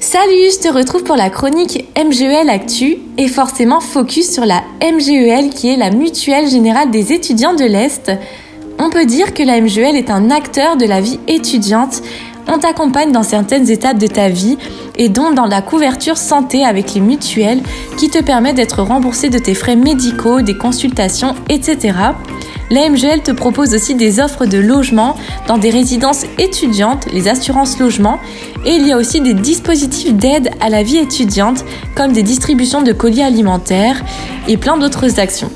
Salut, je te retrouve pour la chronique MGEL Actu et forcément focus sur la MGEL qui est la Mutuelle Générale des étudiants de l'Est. On peut dire que la MGEL est un acteur de la vie étudiante. On t'accompagne dans certaines étapes de ta vie et dont dans la couverture santé avec les mutuelles qui te permet d'être remboursé de tes frais médicaux, des consultations, etc. La MGL te propose aussi des offres de logement dans des résidences étudiantes, les assurances logements, et il y a aussi des dispositifs d'aide à la vie étudiante comme des distributions de colis alimentaires et plein d'autres actions.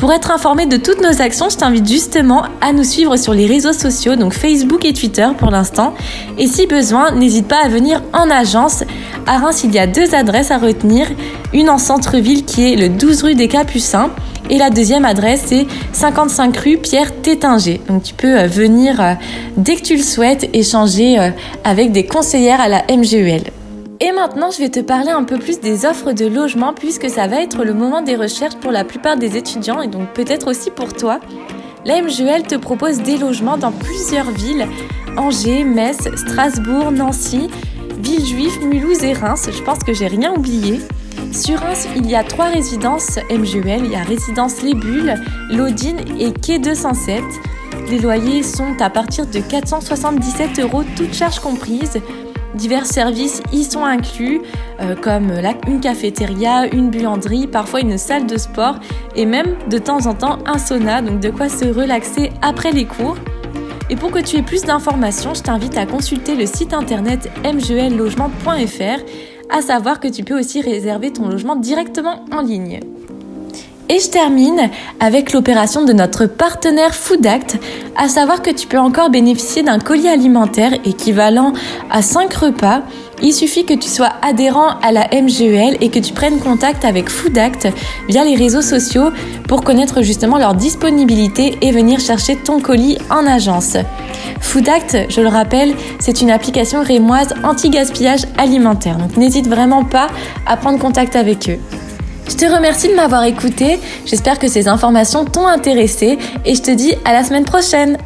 Pour être informé de toutes nos actions, je t'invite justement à nous suivre sur les réseaux sociaux, donc Facebook et Twitter pour l'instant. Et si besoin, n'hésite pas à venir en agence. À Reims, il y a deux adresses à retenir. Une en centre-ville qui est le 12 rue des Capucins et la deuxième adresse, est 55 rue Pierre Tétinger. Donc tu peux euh, venir euh, dès que tu le souhaites échanger euh, avec des conseillères à la MGUL. Et maintenant, je vais te parler un peu plus des offres de logement puisque ça va être le moment des recherches pour la plupart des étudiants et donc peut-être aussi pour toi. La MGUL te propose des logements dans plusieurs villes Angers, Metz, Strasbourg, Nancy, Villejuif, Mulhouse et Reims. Je pense que j'ai rien oublié. Sur Reims, il y a trois résidences MGUL. Il y a Résidence Les Bulles, Laudine et Quai 207. Les loyers sont à partir de 477 euros, toutes charges comprises. Divers services y sont inclus, euh, comme une cafétéria, une buanderie, parfois une salle de sport et même de temps en temps un sauna, donc de quoi se relaxer après les cours. Et pour que tu aies plus d'informations, je t'invite à consulter le site internet mgellogement.fr à savoir que tu peux aussi réserver ton logement directement en ligne. Et je termine avec l'opération de notre partenaire Foodact, à savoir que tu peux encore bénéficier d'un colis alimentaire équivalent à 5 repas. Il suffit que tu sois adhérent à la MGEL et que tu prennes contact avec Foodact via les réseaux sociaux pour connaître justement leur disponibilité et venir chercher ton colis en agence. Foodact, je le rappelle, c'est une application rémoise anti-gaspillage alimentaire. Donc n'hésite vraiment pas à prendre contact avec eux. Je te remercie de m'avoir écouté, j'espère que ces informations t'ont intéressé et je te dis à la semaine prochaine